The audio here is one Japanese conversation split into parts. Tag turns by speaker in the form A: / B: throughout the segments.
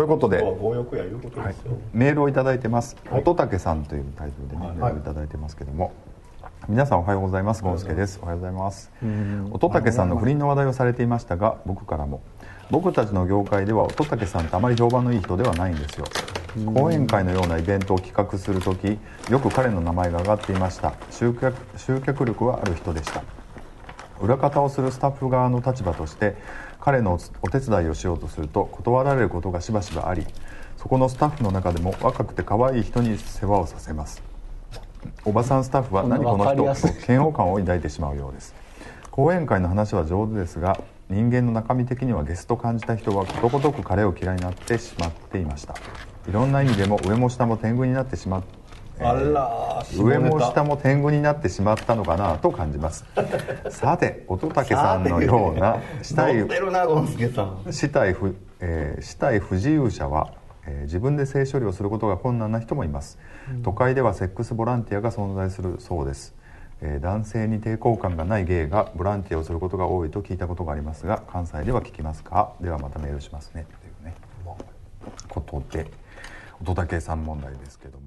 A: ということで
B: はい、
A: メールを頂いてます、はい、乙武さんというタイトルでね、メールを頂いてますけども、皆さんおはようございます。ゴンスケです。おはようございます。乙武さんの不倫の話題をされていましたが僕からも。僕たちの業界では乙武さんってあまり評判のいい人ではないんですよ。講演会のようなイベントを企画する時よく彼の名前が挙がっていました。集客集客力はある人でした裏方をするスタッフ側の立場として彼のお手伝いをしようとすると断られることがしばしばありそこのスタッフの中でも若くて可愛い人に世話をさせます。おばさんスタッフは何この人と嫌悪感を抱いてしまうようです。講演会の話は上手ですが人間の中身的にはゲスと感じた人はことごとく彼を嫌いになってしまっていました。いろんな意味でも上も下も天狗になってしまって
B: えー、
A: 上も下も天狗になってしまったのかなと感じます。さて乙武さんのような死体死体不、えー、死体不自由者は、えー、自分で性処理をすることが困難な人もいます、うん、都会ではセックスボランティアが存在するそうです。えー、男性に抵抗感がないゲイがボランティアをすることが多いと聞いたことがありますが関西では聞きますか？ではまたメールしますね。というねことで乙武さん問題ですけども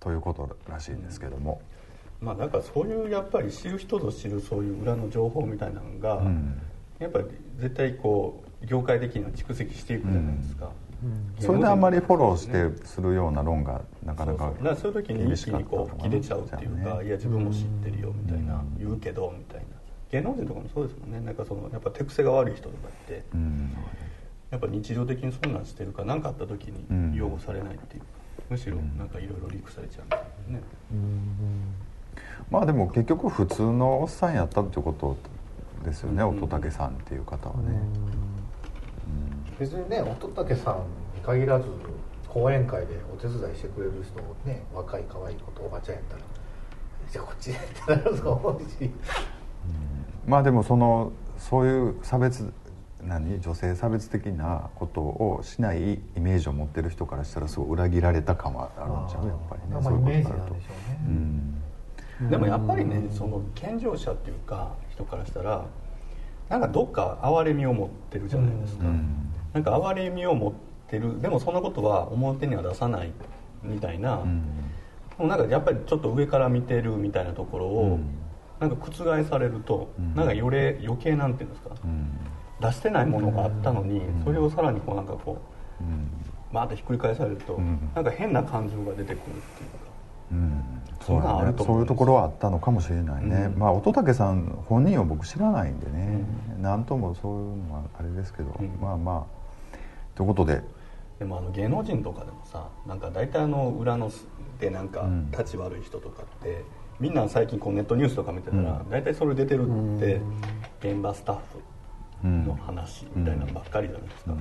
A: ということらしいんですけども、
B: うん、まあなんかそういうやっぱり知る人ぞ知るそういう裏の情報みたいなのが、うん、やっぱり絶対こう業界的には蓄積していくじゃないですか、うん。
A: それであんまりフォローしてするような論がなかなか
B: そうそう。いう時に一気にこう吹き出ちゃうっていうか、ね、いや自分も知ってるよみたいな、言うけどみたいな。芸能人とかもそうですもんね。なんかそのやっぱ手癖が悪い人とかって、やっぱ日常的にそんなんしてるか何かあった時に擁護されないっていう。か、むしろなんかいろいろリークされちゃうみたいなね、
A: まあでも結局普通のおっさんやったってことですよね、乙武さんっていう方はね、
C: 別にね乙武さんに限らず講演会でお手伝いしてくれる人もね若い可愛い子とおばちゃんやったらじゃあこっちでってなると思うし、うん、
A: まあでもそのそういう差別何？女性差別的なことをしないイメージを持ってる人からしたらすごい裏切られた感はあるんちゃう？やっぱりね。
C: そういうことになると、ね。
B: うん、でもやっぱりねその健常者っていうか人からしたらなんかどっか哀れみを持ってるじゃないですか、うん。なんか哀れみを持ってる。でもそんなことは表には出さないみたいな、うん、なんかやっぱりちょっと上から見てるみたいなところを、うん、なんか覆されると、うん、なんかよれ余計なんていうんですか、うん、出してないものがあったのに、それをさらにこうなんかこう、うん、バーッとひっくり返されると、うん、なんか変な感情が出てくるっていうか。うん。
A: そうね、そういうところはあったのかもしれないね、うん、まあ乙武さん本人を僕知らないんでね。何、うん、ともそういうのはあれですけど、うん、まあまあ。ということで。
B: でもあの芸能人とかでもさなんか大体あの裏のでなんか立ち悪い人とかって、みんな最近こうネットニュースとか見てたら、大体それ出てるって現場スタッフの話みたいなのばっかりじゃないですか、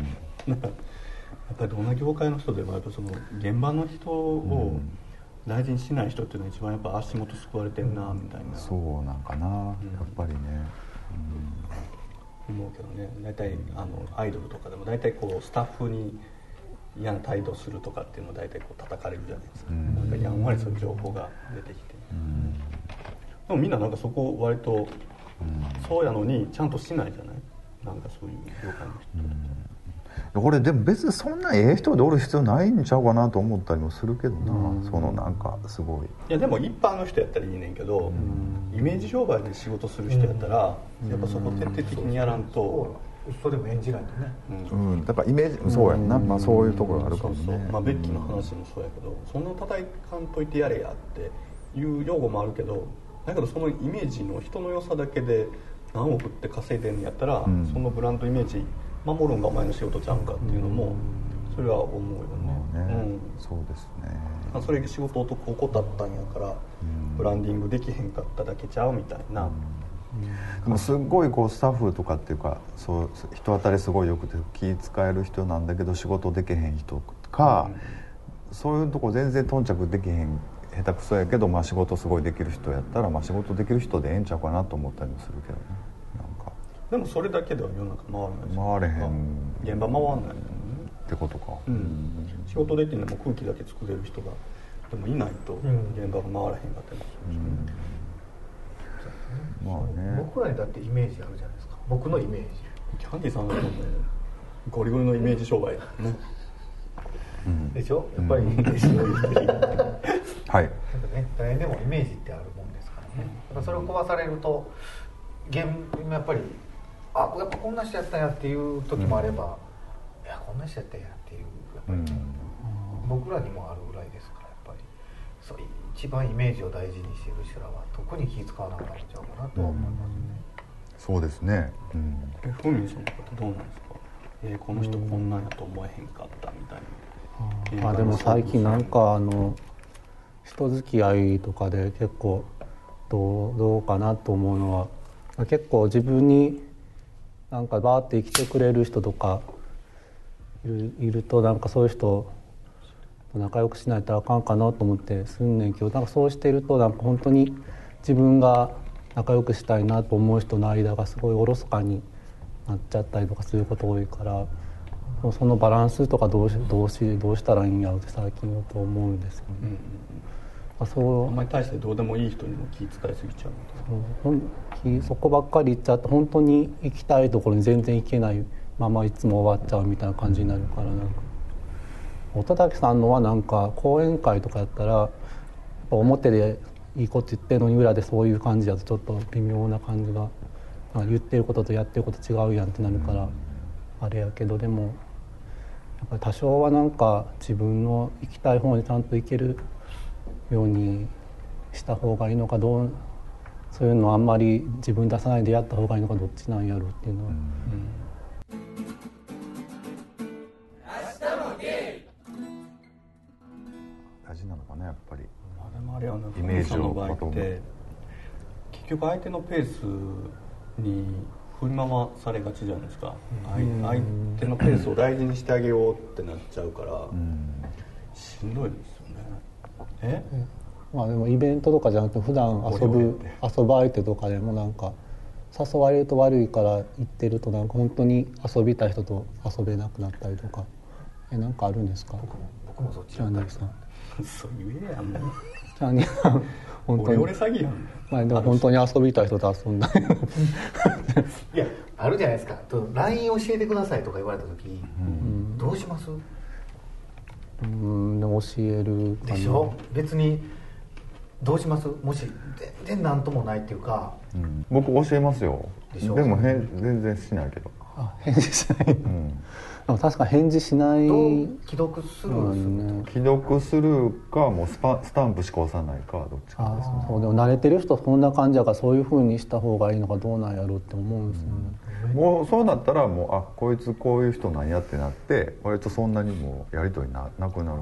B: やっぱりどんな業界の人でもやっぱその現場の人を大事にしない人っていうのは一番やっぱ足元救われてんなみたいな、
A: そうなんかな、やっぱりね、
B: 思うけどね。大体あのアイドルとかでも大体こうスタッフに嫌な態度するとかっていうのを大体こう叩かれるじゃないですか、うん、なんかやんわりそういう情報が出てきて、うん、でもみんななんかそこ割と、うん、そうやのにちゃんとしないじゃない？なんかそういう業界の人。
A: これでも別にそんなええ人でおる必要ないんちゃうかなと思ったりもするけどな、うん、そのなんかすごい。い
B: やでも一般の人やったらいいねんけど、うん、イメージ商売で仕事する人やったら、うん、やっぱそこ徹底的にやらんと、
C: それでも演じないとね、
A: うん、だからイメージそうやんな、まあ、そういうところがあるかもね。
B: まあ、ベッキーの話もそうやけどそんな叩かんといてやれやっていう用語もあるけどだけどそのイメージの人の良さだけで何億って稼いでんやったら、そのブランドイメージ守るんがお前の仕事ちゃうかっていうのもそれは思うよね,、
A: ね。うん、そうですね。
B: それ仕事を怠ったんやからブランディングできへんかっただけちゃうみたいな、
A: でもすごいこうスタッフとかっていうかそう人当たりすごいよくて気使える人なんだけど仕事できへん人か、うん、そういうとこ全然頓着できへん下手くそやけど、まあ、仕事すごいできる人やったら、まあ、仕事できる人でええんちゃうかなと思ったりもするけどね。
B: でもそれだけでは世の中回ら
A: ない回れへん。
B: 現場回らない。
A: ってことか、
B: うん、仕事できんでも空気だけ作れる人がでもいないと現場が回らへんかったりするし、
A: まあね。
C: 僕らにだってイメージあるじゃないですか。僕のイメージ。
B: キャンディーさんはもうねゴリゴリのイメージ商売ね。
C: でしょ？やっぱりイメージを言ってる
A: はい。
C: なんかね誰にでもイメージってあるもんですからね。だからそれを壊されると現やっぱりあやっぱこんな人やったんやっていう時もあれば、いやこんな人やったんやっていうやっぱり、僕らにもあるぐらいですからやっぱり。そう一番イメージを大事にしてる人らは特に気使わなくなっちゃうかなとは思いますね、
A: そうですね、うん、
B: えふみんさんとかってどうなんですか？えーこの人こんなんやと思えへんかったみたいな。
D: あでも最近なんかあの人付き合いとかで結構どうどうかなと思うのは結構自分になんかバーって生きてくれる人とかいるいるとなんかそういう人と仲良くしないとあかんかなと思ってすんねんけどなんかそうしてるとなんか本当に自分が仲良くしたいなと思う人の間がすごいおろそかになっちゃったりとかすること多いからそのバランスとかどうしどうしどうしたらいいんやろうって最近よく思うんですよね。
B: うん
D: あそう
B: あんまり大してどうでもいい人にも気遣いすぎちゃう
D: ほんきそこばっかり行っちゃって本当に行きたいところに全然行けないままいつも終わっちゃうみたいな感じになるからなんか乙武さんのはなんか講演会とかやったらやっぱ表でいいこと言ってるのに裏でそういう感じだとちょっと微妙な感じが言ってることとやってること違うやんってなるからあれやけどでもやっぱり多少はなんか自分の行きたい方にちゃんと行けるようにした方がいいのかどうそういうのあんまり自分出さないでやった方がいいのかどっちなんやろうっていうのは、
A: 大事なのかなやっぱり。
B: まあでもあれはね
A: イメージ
B: の場合って。結局相手のペースに振り回されがちじゃないですか、相相手のペースを大事にしてあげようってなっちゃうから、
A: うん。
B: しんどいですえ、
D: まあでもイベントとかじゃなくて普段遊ぶ遊ぶ相手とかでもなんか誘われると悪いから行ってるとなんか本当に遊びたい人と遊べなくなったりとか。えなんかあるんですか？
C: 僕もそっち
D: キャンディーさん
B: そう言えやんもう。
D: キャンディーさん本当に。
B: 俺俺詐欺やん
D: まあでも本当に遊びたい人と遊んだり
C: いやあるじゃないですか。と LINE 教えてくださいとか言われた時、どうします？
D: うんでも教える
C: でしょ？別にどうします？もし全然何ともないっていうか。
A: うん。僕教えますよ。
C: でしょ？
A: も返全然しないけど、
D: あ返事しない、
A: うん、
D: でも確か返事しない。
C: どう既読スルーする、
A: 既読するかもうスパスタンプしか押さないかどっちかですね。
D: あそうでも慣れてる人そんな感じやからそういうふうにした方がいいのかどうなんやろうって思うんですよね、
A: もうそうなったらもうあこいつこういう人なんやってなって割とそんなにもうやり取りななくなる。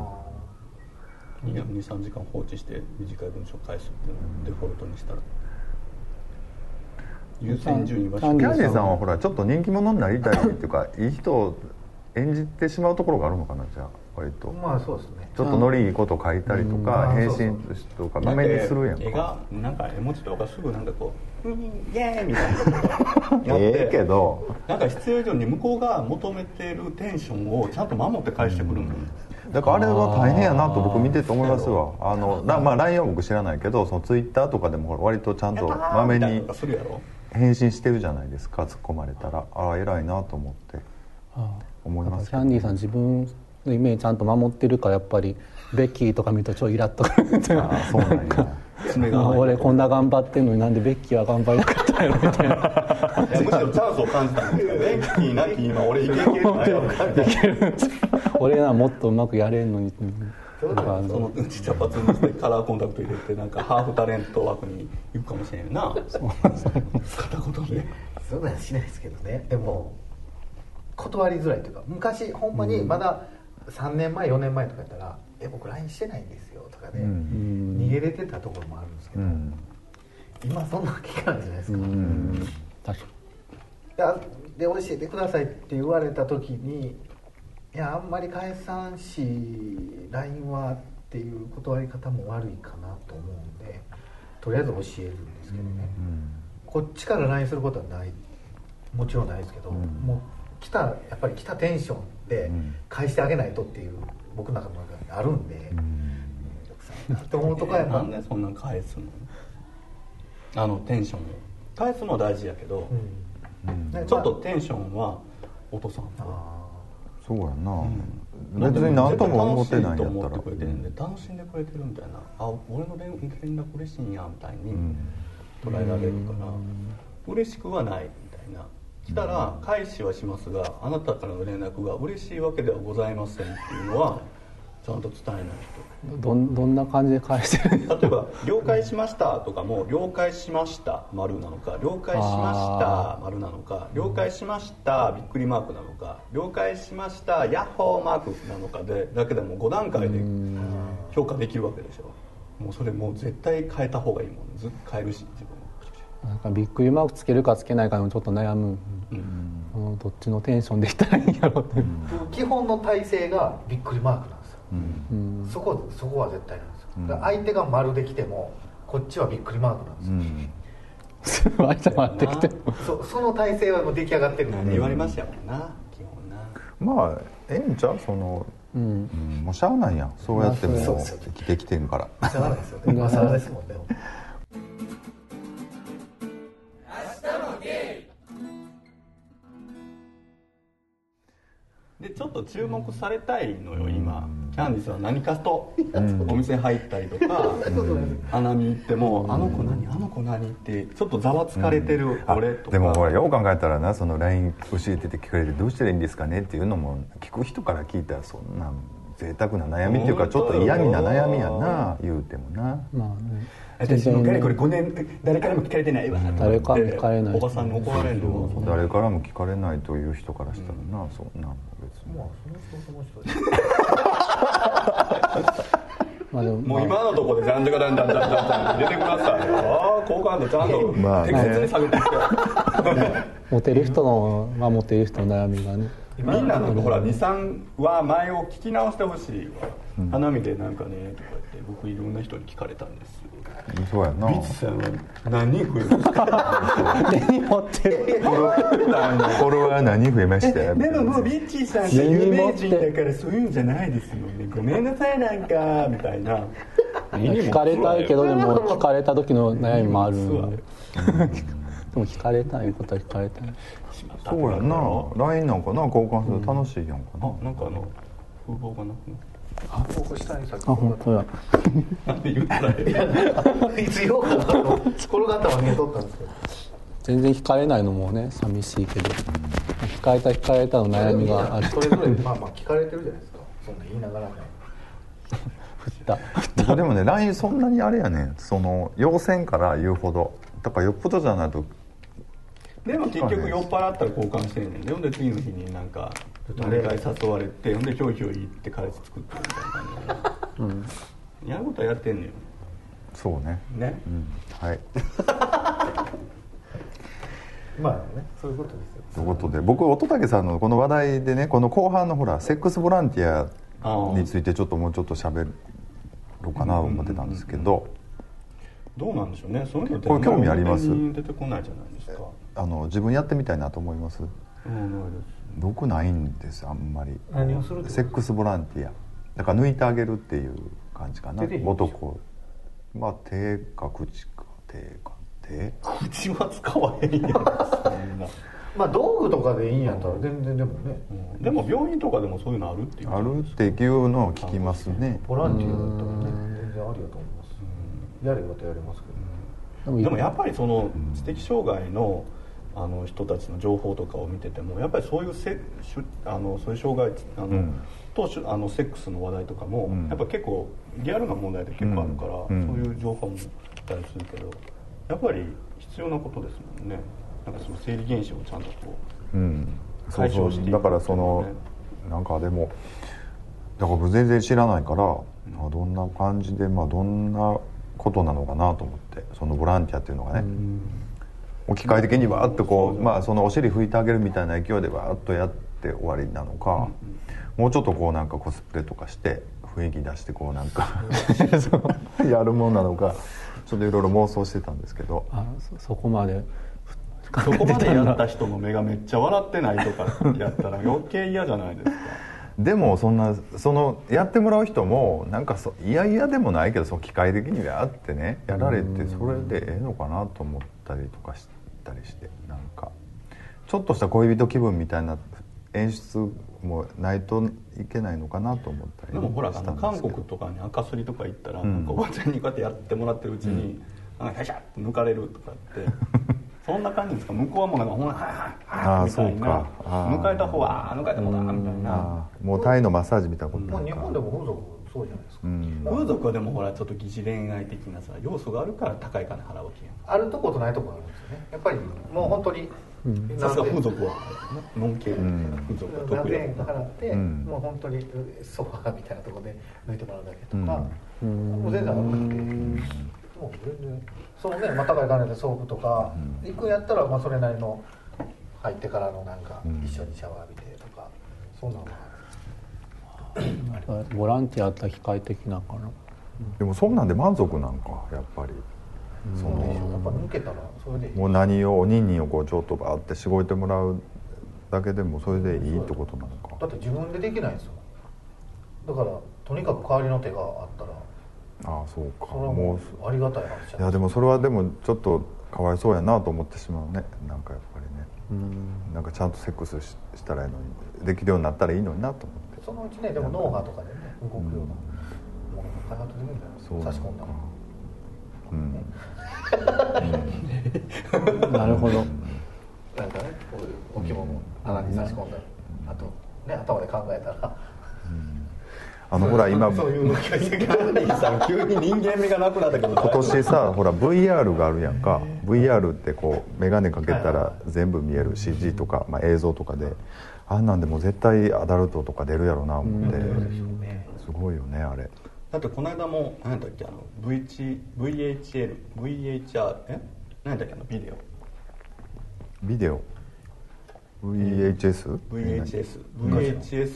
B: 23時間放置して短い文章返すっていうのをデフォルトにしたら。優先順位は
D: キャンディー
A: キャンディーさんはほらちょっと人気者になりたいっていうかいい人を演じてしまうところがあるのかなじゃあ割と。
C: まあそうですね。
A: ちょっとノリいいこと書いたりとか
C: うん。
A: 返信とかまめにするやん
B: 絵が
A: か
B: なんか絵文字とかすぐなんかこう「うんイエーイ!」みたいなことやって。
A: ええけど。
B: なんか必要以上に向こうが求めてるテンションをちゃんと守って返してくるんだよ、
A: だからあれは大変やなと僕見てて思いますわ。あのなまあ LINE は僕知らないけどそのツイッターとかでも割とちゃんとまめに返信してるじゃないですか突っ込まれたら。ああ偉いなと思って。
D: あ
A: 思います
D: キャンディーさん自分のイメージちゃんと守ってるからやっぱりベッキーとか見るとちょいイラッとくるっていう
A: ああそうなんや。
B: 爪が
D: 俺こんな頑張ってんのになんでベッキーは頑張りなかったんやろみたいな。
B: むしろチャンスを感じたんですけどベンキーなき今俺いけいけるない
D: 俺ならもっとうまくやれんのに。
B: その
D: の
B: ちっちゃパツにしてカラーコンタクト入れてなんかハーフタレント枠に行くかもしれんよな。片言で
C: そうなんしないですけどね。でも断りづらいというか昔ほんまにまだ3年前4年前とかやったら「え僕 LINE してないんですよ」とかね、
A: うん。
C: 逃げれてたところもあるんですけど、
A: うん。
C: 今そんな期間じゃないですか、
D: うん。確か
C: で教えてくださいって言われた時にいやあんまり返さんし LINE はっていう断り方も悪いかなと思うんでとりあえず教えるんですけどね、こっちから LINE することはない。もちろんないですけど、
A: うん。
C: もう来たやっぱり来たテンションで
A: うん。
C: 返してあげないとっていう僕の中の中であるんで、
A: うん。
C: って思うとかやっぱ
B: なんでそんなん返すの？あのテンションを。返すのは大事やけど、
C: ね
B: ちょっとテンションは落とさん
A: そうやな、別に何とも思ってないんやったら。
B: 楽しいと思ってくれてるんで楽しんでくれてるみたいな。あ俺の連連絡嬉しいんやみたいに捉えられるから。嬉しくはないみたいな来たら返しはしますがあなたからの連絡が嬉しいわけではございませんっていうのはちゃんと伝えない
D: どんどんな感じで返してる
B: 例えば「了解しました」とかも「了解しました」丸なのか「了解しました」丸なのか「了解しました」びっくりマークなのか「了解しました」ヤッホーマークなのかでだけでも5段階で評価できるわけでしょ。もうそれもう絶対変えた方がいいもん。ずっと変えるし自分
D: なんかびっくりマークつけるかつけないかでもちょっと悩む、そのどっちのテンションでいったらいいんやろうって、
C: ー基本の体勢がびっくりマークなんですよ、
D: うん。
C: そこそこは絶対なんですよ、だから相手が丸できてもこっちはびっくりマークなんですよ、
D: 相手回ってきても。
C: そその体勢はもう出来上がってるんで
B: 何言われましたもんな。基本な。
A: まあええんちゃう？その、
D: うん。
A: うんもうしゃあないやん。そうやっても
C: まあ
A: う
C: そうですよ
A: 生きてきてんから。
C: しゃあないですよね。今更ですもんね
B: でちょっと注目されたいのよ今キャンディスは何かとお店入ったりとか花見行っても「あの子何あの子何?」ってちょっとざわつかれてる俺とか。
A: でもほらよう考えたらなその LINE 教えてて聞かれてどうしたらいいんですかねっていうのも聞く人から聞いたらそんなん贅沢な悩みっていうかちょっと嫌味な悩みやな言うてもな。
D: まあね。
B: 私もかれこれ5年誰からも聞かれてないわ
D: 誰からも聞かれない。
B: おばさんに怒られるの
A: 誰からも聞かれないという人からしたらな、そんなん別に。
C: まあその人その人で
D: まあでも
B: もう今のところでじゃんじゃかだんだんだんだんだん入れてくださいああ好感度ちゃんと。
A: まあね。
B: 適切に下げてきて
D: モテる人のまあモテる人の悩みがね
B: みんなのほら23は前を聞き直してほしい。わ、花見でなんかねとか言って僕いろんな人に聞かれたんです。
A: そうやな。
B: ビツさんは何人増えました
D: 手に持ってる？
A: フォロワー何増えました？
B: でももうビッチーさんって有名人だからそういうんじゃないですよね。ごめんなさいなんかみたいな。
D: 聞かれたいけどでも聞かれた時の悩みもある。ん。ででも聞かれたいことは聞かれたい
A: そうやな。LINE なんかな？交換すると楽しいやんかな、
B: あなんかあの風貌がなくなっ
C: 僕下にさっき
D: あ本当や。
B: たなんで言ったらええ
C: いつ言おうかなと転がったわけ取ったんですけど
D: 全然聞かれないのもね寂しいけど。聞かれた聞かれたの悩みがある。
C: それぞれまあまあ聞かれてるじゃないですか。そんな言いながらね
D: 振った。
A: 僕 でもね LINE そんなにあれやねん。その要線から言うほど。だからよっぽどじゃないと
B: でも結局酔っ払ったら交換してんねん。でほんで次の日になんか誰かに誘われてほんでひょいひょい行って彼氏作ってるみたいな感じで、やることはやってんね
A: そうね。
B: んね。
A: うん。はい。
C: まあねそういうことですよ。
A: ということで。僕乙武さんのこの話題でねこの後半のほらセックスボランティアについてちょっともうちょっと喋ろうかなと思ってたんですけど
B: どうなんでしょうね。そういうの
A: 興味あります？
B: 出てこないじゃないですか。
A: あの自分やってみたいなと思います？
B: うんないです。
A: 僕ないんですあんまり。
C: 何をする
A: セックスボランティア。だから抜いてあげるっていう感じかな。男。まあ手か口か。手か手。
B: 口は使わへんやんそんな。
C: まあ道具とかでいいんやったら全然でもね。
B: うん。でも病院とかでもそういうのあるっていう
A: あるっていうのを聞きますね。
C: ボランティアだったらね全然ありやと思いますやればとやれますけど
B: でもやっぱりその知的障害のあの人たちの情報とかを見ててもやっぱりそういうせしゅあのそういう障害あの、
A: うん。
B: としゅあのセックスの話題とかも、
A: うん。
B: やっぱ結構リアルな問題で結構あるから、
A: うん。
B: そういう情報もあったりするけどやっぱり必要なことですもんね。なんかその生理現象をちゃんとこ
A: ううそ
B: 解消していうく
A: だからそのなんかでもだから僕全然知らないから、あどんな感じでまあどんなことなのかなと思ってそのボランティアっていうのがね、置き換え的にわーっとこうまあそのお尻拭いてあげるみたいな勢いでわーっとやって終わりなのか、もうちょっとこうなんかコスプレとかして雰囲気出してこうなんか。やるもんなのかちょっといろいろ妄想してたんですけど。
D: あそそこまで。
B: うそこまでやった人の目がめっちゃ笑ってないとかやったら余計嫌じゃないですか
A: でもそんなそのやってもらう人もなんかそいやいやでもないけどその機械的にはあってねやられてそれでええのかなと思ったりとかしったりしてなんかちょっとした恋人気分みたいな演出もないといけないのかなと思ったり
B: でもほら韓国とかに赤すりとか行ったら、
A: ん
B: なんかおばちゃんにこうやってやってもらってるうちに「なんかシャシャって抜かれるとかってそんな感じですか？向こうはもうなんかほんま「はいはい
A: あー
B: はい」みたい
A: そうか
B: な。
A: あー
B: 抜か。れた方は「あー抜かれた方だ」みたいな。
A: ああもうタイのマッサージみたいなこと
C: まあ、
A: な
C: 日本でも風俗そうじゃないですか、
A: うん。
B: 風俗はでもほらちょっと疑似恋愛的なさ要素があるから高い金払うわけやん。
C: あるとことないとこあるんですよね。やっぱりもう本当に、
B: さすが風
C: 俗
B: 俗はノン系
A: ん。
B: 風俗は
C: 何
B: 得意や
C: 千円か払って、
A: うん。
C: もう本当にソファーみたいなところで抜いてもらうだけとか、
D: うん。
C: もう全然あるんでもう全然そのねまたがい金でソープとか行くんやったら、まあ、それなりの入ってからのなんか
A: うん。
C: 一緒にシャワー浴びてとか、そんなのは
D: ボランティアやったら機械的なかな。
A: でもそんなんで満足なんかやっぱり。そ
C: そうでしょ。
A: の
C: やっぱ抜けたらそれでいい。
A: もう何をおにんにんをこうちょっとバーってしごいてもらうだけでもそれでいいってことなのか。
C: だって自分でできないんですよだからとにかく代わりの手があったら
A: ああそうか。
C: それは
A: も
C: もう。ありがたい話い
A: やでもそれはでもちょっとかわいそうやなと思ってしまうね。なんかやっぱりね。
D: うん。
A: なんかちゃんとセックスししたらいいのに。できるようになったらいいのになと思って。
C: そのうちねでも脳波とかでね動くようなものが開発できるんじゃないです
A: そう
C: か。差し込んだ。ら
A: うん。
D: なるほど。
C: なんかねこういう置物穴に差し込んだらあとね頭で考えたら
A: あのほら今
C: そういうのが
B: ガンディさん 急に人間味がなくなったけど
A: 今年さほら VR があるやんか。VR ってこう眼鏡かけたら全部見える CG とか、まあ、映像とかであんなんでも絶対アダルトとか出るやろな思って。すごいよねあれ。
B: だってこの間も何だっけあの VH VHL VHR え？何だっけあのビデオ。
A: ビデオ？VHS?
B: VHS VHS、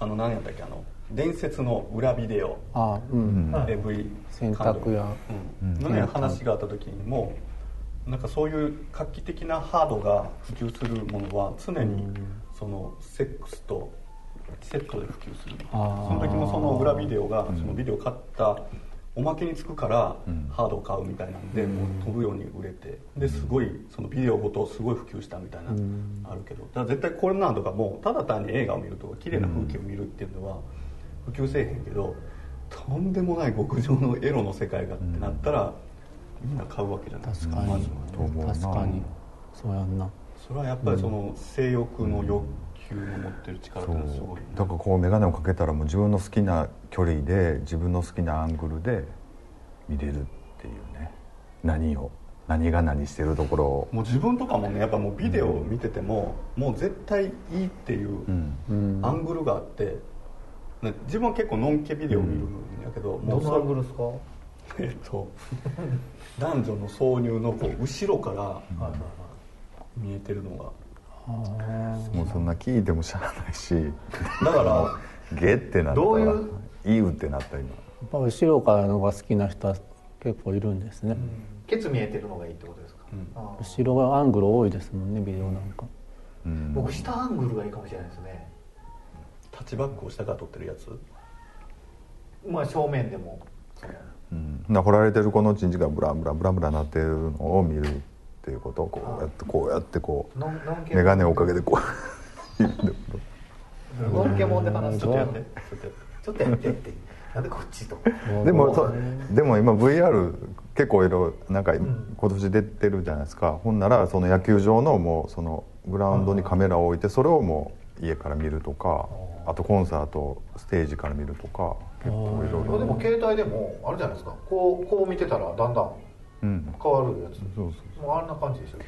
B: あの何やったっけあの伝説の裏ビデオ。
D: あうん、
B: AV
D: 洗濯や。
B: うん。のね話があった時にもなんかそういう画期的なハードが普及するものは常にそのセックスとセットで普及する。その時もその裏ビデオがそのビデオ買ったおまけにつくからハードを買うみたいなんでもう飛ぶように売れてですごいそのビデオごとすごい普及したみたいなあるけど。だから絶対これなんとかもうただ単に映画を見るとか綺麗な風景を見るっていうのは普及せえへんけどとんでもない極上のエロの世界がってなったらみんな買うわけじゃない。
D: 確かに。
B: まず
A: と思うな。
D: 確かに。そうやんな。
B: それはやっぱりその性欲の欲求の持ってる力ってすごいよね。
A: だからこう眼鏡をかけたらもう自分の好きな距離で自分の好きなアングルで見れるっていうね。何を何が何してるところを。
B: もう自分とかもねやっぱもうビデオを見てても、もう絶対いいっていう
A: うん。
D: うん。
B: アングルがあって、ね自分は結構ノンケビデオを見るんやけど、うそ
C: のアングルですか？
B: えっと男女の挿入のこう後ろから見えてるのが。
A: もうそんな聞いてもしゃあないし。
B: だから
A: ゲってなったら
C: どういう？
A: いいうってなった今。
D: やっぱ後ろからのが好きな人は結構いるんですね、
C: ケツ見えてるのがいいってことですか、
B: うん。
D: 後ろがアングル多いですもんねビデオなんか。
A: うん。
C: 僕下アングルがいいかもしれないですね
B: タッチバックを下から撮ってるやつ？
C: まあ正面でも。
A: うん、な掘られてるこのチンチがブランブランブランブランなってるのを見るっていうこと。をこうやってこうやってこう
C: ノンノンケ
A: 眼鏡をおかげでこう。
C: ノンケモンで話す
B: ちょっとやって。ちょっとやって
C: ちょっとやってって。なんでこっちと？
A: でもそでも今 VR 結構いろいろなんか今年出てるじゃないですか。ほんならその野球場のもうそのグラウンドにカメラを置いてそれをもう家から見るとかあとコンサートステージから見るとか結構いろいろ。
C: でも携帯でもあるじゃないですか。こうこう見てたらだんだん
A: うん。
C: 変わるやつ。
A: そうそう
C: もうあんな感じでしょ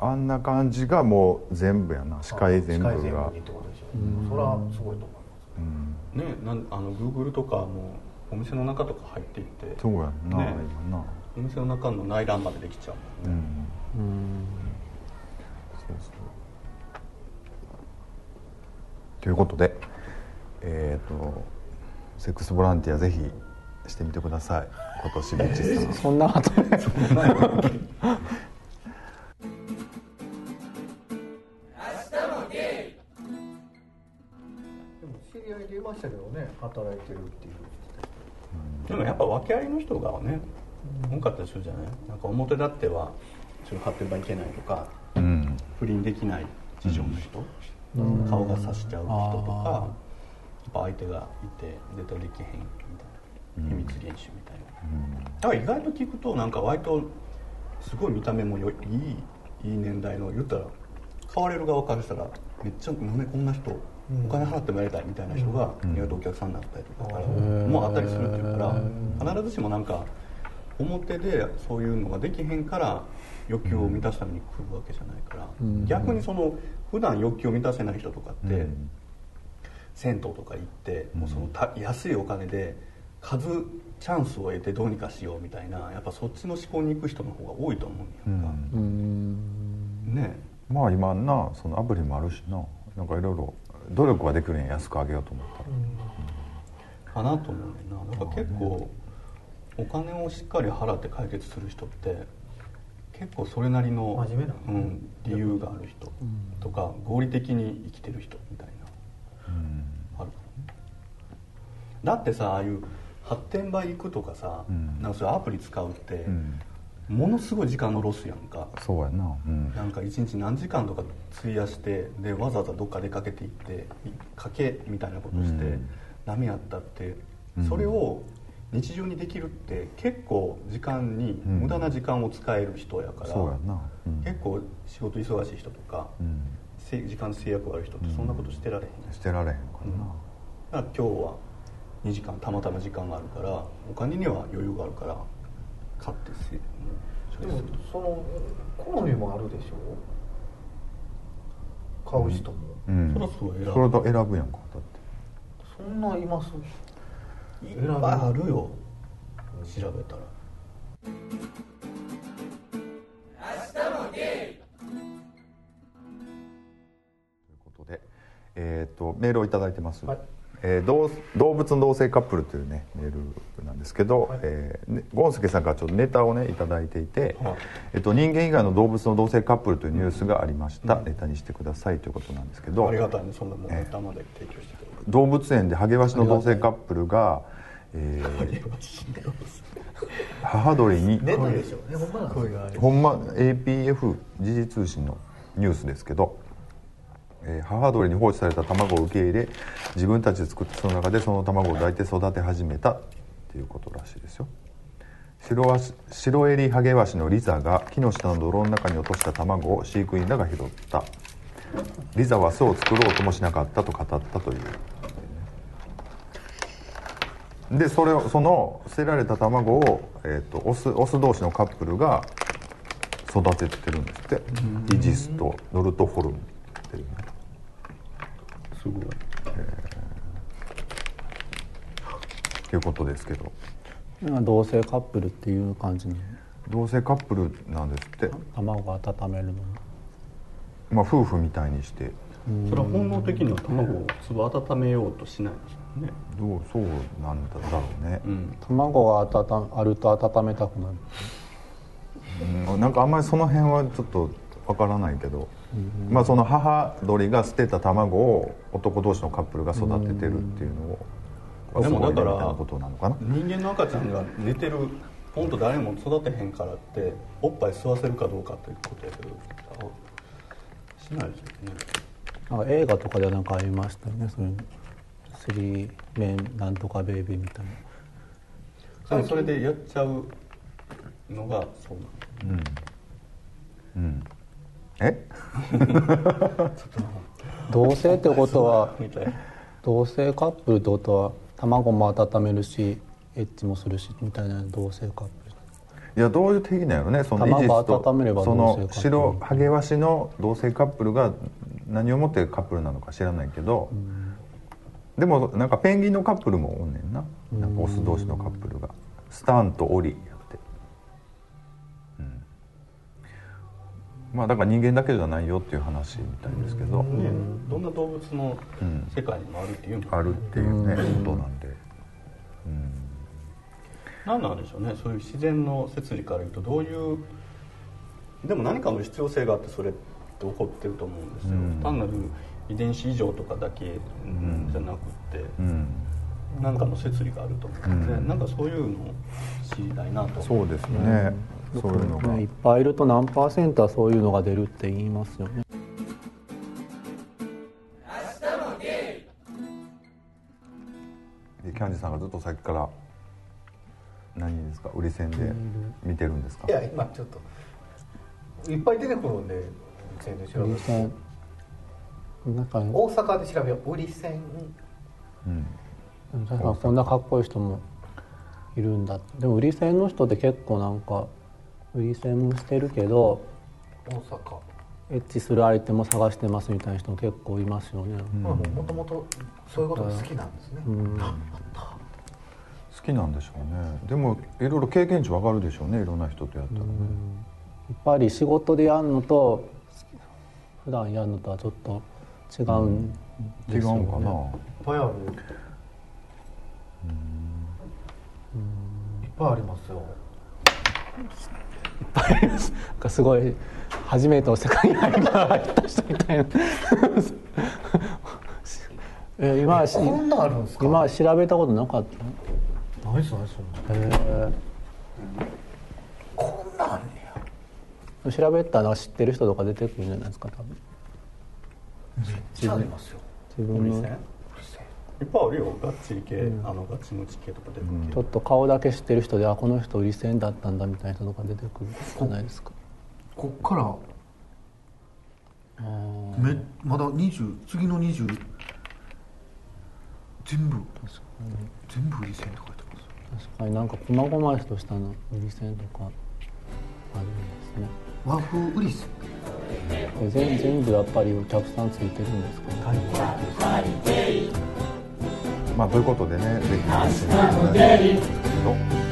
A: あんな感じがもう全部やな。視界全部が。
C: 視界全部にってことでしょ。それはすごいと思います。
A: うん。
B: ねなんあの Google とかもお店の中とか入っていって
A: そうやんな、
B: ね
A: 今な。
B: お店の中の内覧までできちゃうもんね、
A: うん。
D: うん。
A: そうそうということでえっ、とセックスボランティアぜひしてみてください。今年ビッチさん
D: そんな後ね。
C: でも知り合いでいましたけどね働いてるっていう。
B: でもやっぱ訳ありの人がね多かったりするじゃない？なんか表立ってはちょっと発展場行けないとか、
A: うん。
B: 不倫できない事情の人、顔がさしちゃう人とかやっぱ相手がいて絶対できへんみたいな。秘密練習みたいな、だから意外と聞くとなんか割とすごい見た目もよいいいい年代の言ったら買われる側からしたらめっちゃなんでこんな人お金払ってもやりたいみたいな人が意外とお客さんになったりとかからもうあったりするっていうから必ずしもなんか表でそういうのができへんから欲求を満たすために来るわけじゃないから、逆にその普段欲求を満たせない人とかって、銭湯とか行って、もうそのた安いお金で数チャンスを得てどうにかしようみたいなやっぱそっちの思考に行く人の方が多いと思うんやんか、ね。
A: まあ今なそのアプリもあるしな。なんかいろいろ努力はできるんや安く上げようと思ったら、
B: かなと思うねんな。だから結構お金をしっかり払って解決する人って結構それなりの
C: 真面目な。
B: うん、理由がある人とか合理的に生きてる人みたいなあるかもねだってさああいう発展場行くとかさ、
A: ん。
B: なんかそういうアプリ使うって、
A: うん。
B: ものすごい時間のロスやんか。
A: そうやな。うん。
B: なんか一日何時間とか費やしてでわざわざどっか出かけていって賭けみたいなことして、
A: うん。
B: ダメやったって
A: うん。
B: それを日常にできるって結構時間に
A: うん。
B: 無駄な時間を使える人やから、
A: そうやな、うん、
B: 結構仕事忙しい人とか、
A: うん。
B: せ時間制約がある人ってそんなことしてられへん、
A: してられへんか
B: だから今日は2時間たまたま時間があるからお金には余裕があるから買ってせ
C: でもその好みもあるでしょ？買う人も、
A: な、うん、
B: そらそう選ぶ
A: それと選ぶやんかだって。
C: そんないます？
B: いっぱいあるよ。調べたら。
A: ということで、えー、とメールを頂いただいてます、
C: はい。
A: えー動動物の同性カップルというねメールなんですけど、
C: はい。
A: えーねゴンスケさんからちょっとネタをね頂いただいていて、
B: はい。
A: えっと人間以外の動物の同性カップルというニュースがありました、ネタにしてくださいということなんですけど。
B: ありがたいね。そんなもん頭で提供してくれる
A: 動物園でハゲワシの同性カップルが、えー母鳥に
C: 出ないでしょほんま
A: APF 時事通信のニュースですけど、えー母鳥に放置された卵を受け入れ自分たちで作ったその中でその卵を抱いて育て始めたっていうことらしいですよ。白ワシ白襟ハゲワシのリザが木の下の泥の中に落とした卵を飼育員らが拾った。リザは巣を作ろうともしなかったと語ったというでそれをその捨てられた卵を、えー、とオスオス同士のカップルが育ててるんですって。イジスとノルトフォルムっていうね
B: すごい。
A: っていうことですけど。
D: 今同性カップルっていう感じの
A: 同性カップルなんですって、
D: 卵を温めるの。
A: まあ、夫婦みたいにして。
B: それは本能的には卵を粒温めようとしないですよね
A: どうそうなんだろうね、
B: うん。
D: 卵が温あると温めたくなる。
A: うん。なんかあんまりその辺はちょっとわからないけど、まあその母鳥が捨てた卵を男同士のカップルが育ててるっていうのを、
B: うん。でもだから人間の赤ちゃんが寝てるポンと誰も育てへんからっておっぱい吸わせるかどうかっていうことやけどしないですよね。
D: なんか映画とかでなんかありましたよねそういうスリーメンなんとかベイビーみたいな。
B: それでやっちゃうのがそうなの。
A: うん。え？
D: 同性ってことは同性カップルってことは卵も温めるしエッチもするしみたいな同性カップル。
A: いやどういう定義なんやろね。そのイ
D: 卵温めれば
A: その
D: 同性カップル。
A: 白ハゲワシの同性カップルが何をもってカップルなのか知らないけど、でもなんかペンギンのカップルもおんねんな。なんかオス同士のカップルが。スタンとオリやって、うん、まあだから人間だけじゃないよっていう話みたいですけど、
B: ねどんな動物の
A: うん。
B: 世界にもあるっていうの
A: あるっていうねことなんで、うん、
B: 何なんでしょうね。そういう自然の摂理から言うとどういうでも何かの必要性があってそれって起こってると思うんですよ、
A: うん。
B: 単なる遺伝子異常とかだけじゃなくって、
A: うん、
B: 何かの摂理があると思う。ので、
A: うん。
B: なんかそういうのを知りたいなと。
A: そうですね、そういうのが、
D: ね、いっぱいいると何パーセントはそういうのが出るって言いますよね。
A: キャンディさんがずっとさっきから何ですか？売り線で見てるんですか？
C: いや今ちょっといっぱい出てくるんで売り線で調べて
D: なんか
C: 大阪で調べよう。売り線。
A: うん。
D: 確かにこんなかっこいい人もいるんだ。でも売り線の人って結構なんか売り線もしてるけど
C: 大阪。
D: エッチする相手も探してますみたいな人も結構いますよね、
C: まあもともとそういうことが好きなんですね、
D: うん。
A: 好きなんでしょうね。でもいろいろ経験値わかるでしょうね。いろんな人とやったらね、
D: やっぱり仕事でやるのと普段やるのとはちょっと違うん
A: 違
D: ですよね、
A: うんかな、
C: いっぱいある。いっぱいありますよ。
D: なんかすごい初めての世界に入った人みたいな。え今はし
C: こんなんあるんですか？
D: 今は調べたことなかった？
C: 何それそんな。
D: へ
C: こんなんや。
D: え調べたら知ってる人とか出てくるんじゃないですか多分
C: めっちゃありますよ
D: 自分の。
B: 売り線いっぱいあるよ。ガッチリ系、あのガチムチ系とか出てくるけど。
D: ちょっと顔だけ知ってる人であこの人売り線だったんだみたいな人とか出てくるじゃないですか。
C: こっから？めまだ20次の20全部全部売り線って書いてます。
D: 確かになんか細々としたの売り線とかあるんですね
C: 和風売り線
D: で全全部やっぱりお客さんついてるんですか？ね
A: まあということでねぜひ。楽しんでい。ただきたいんですけど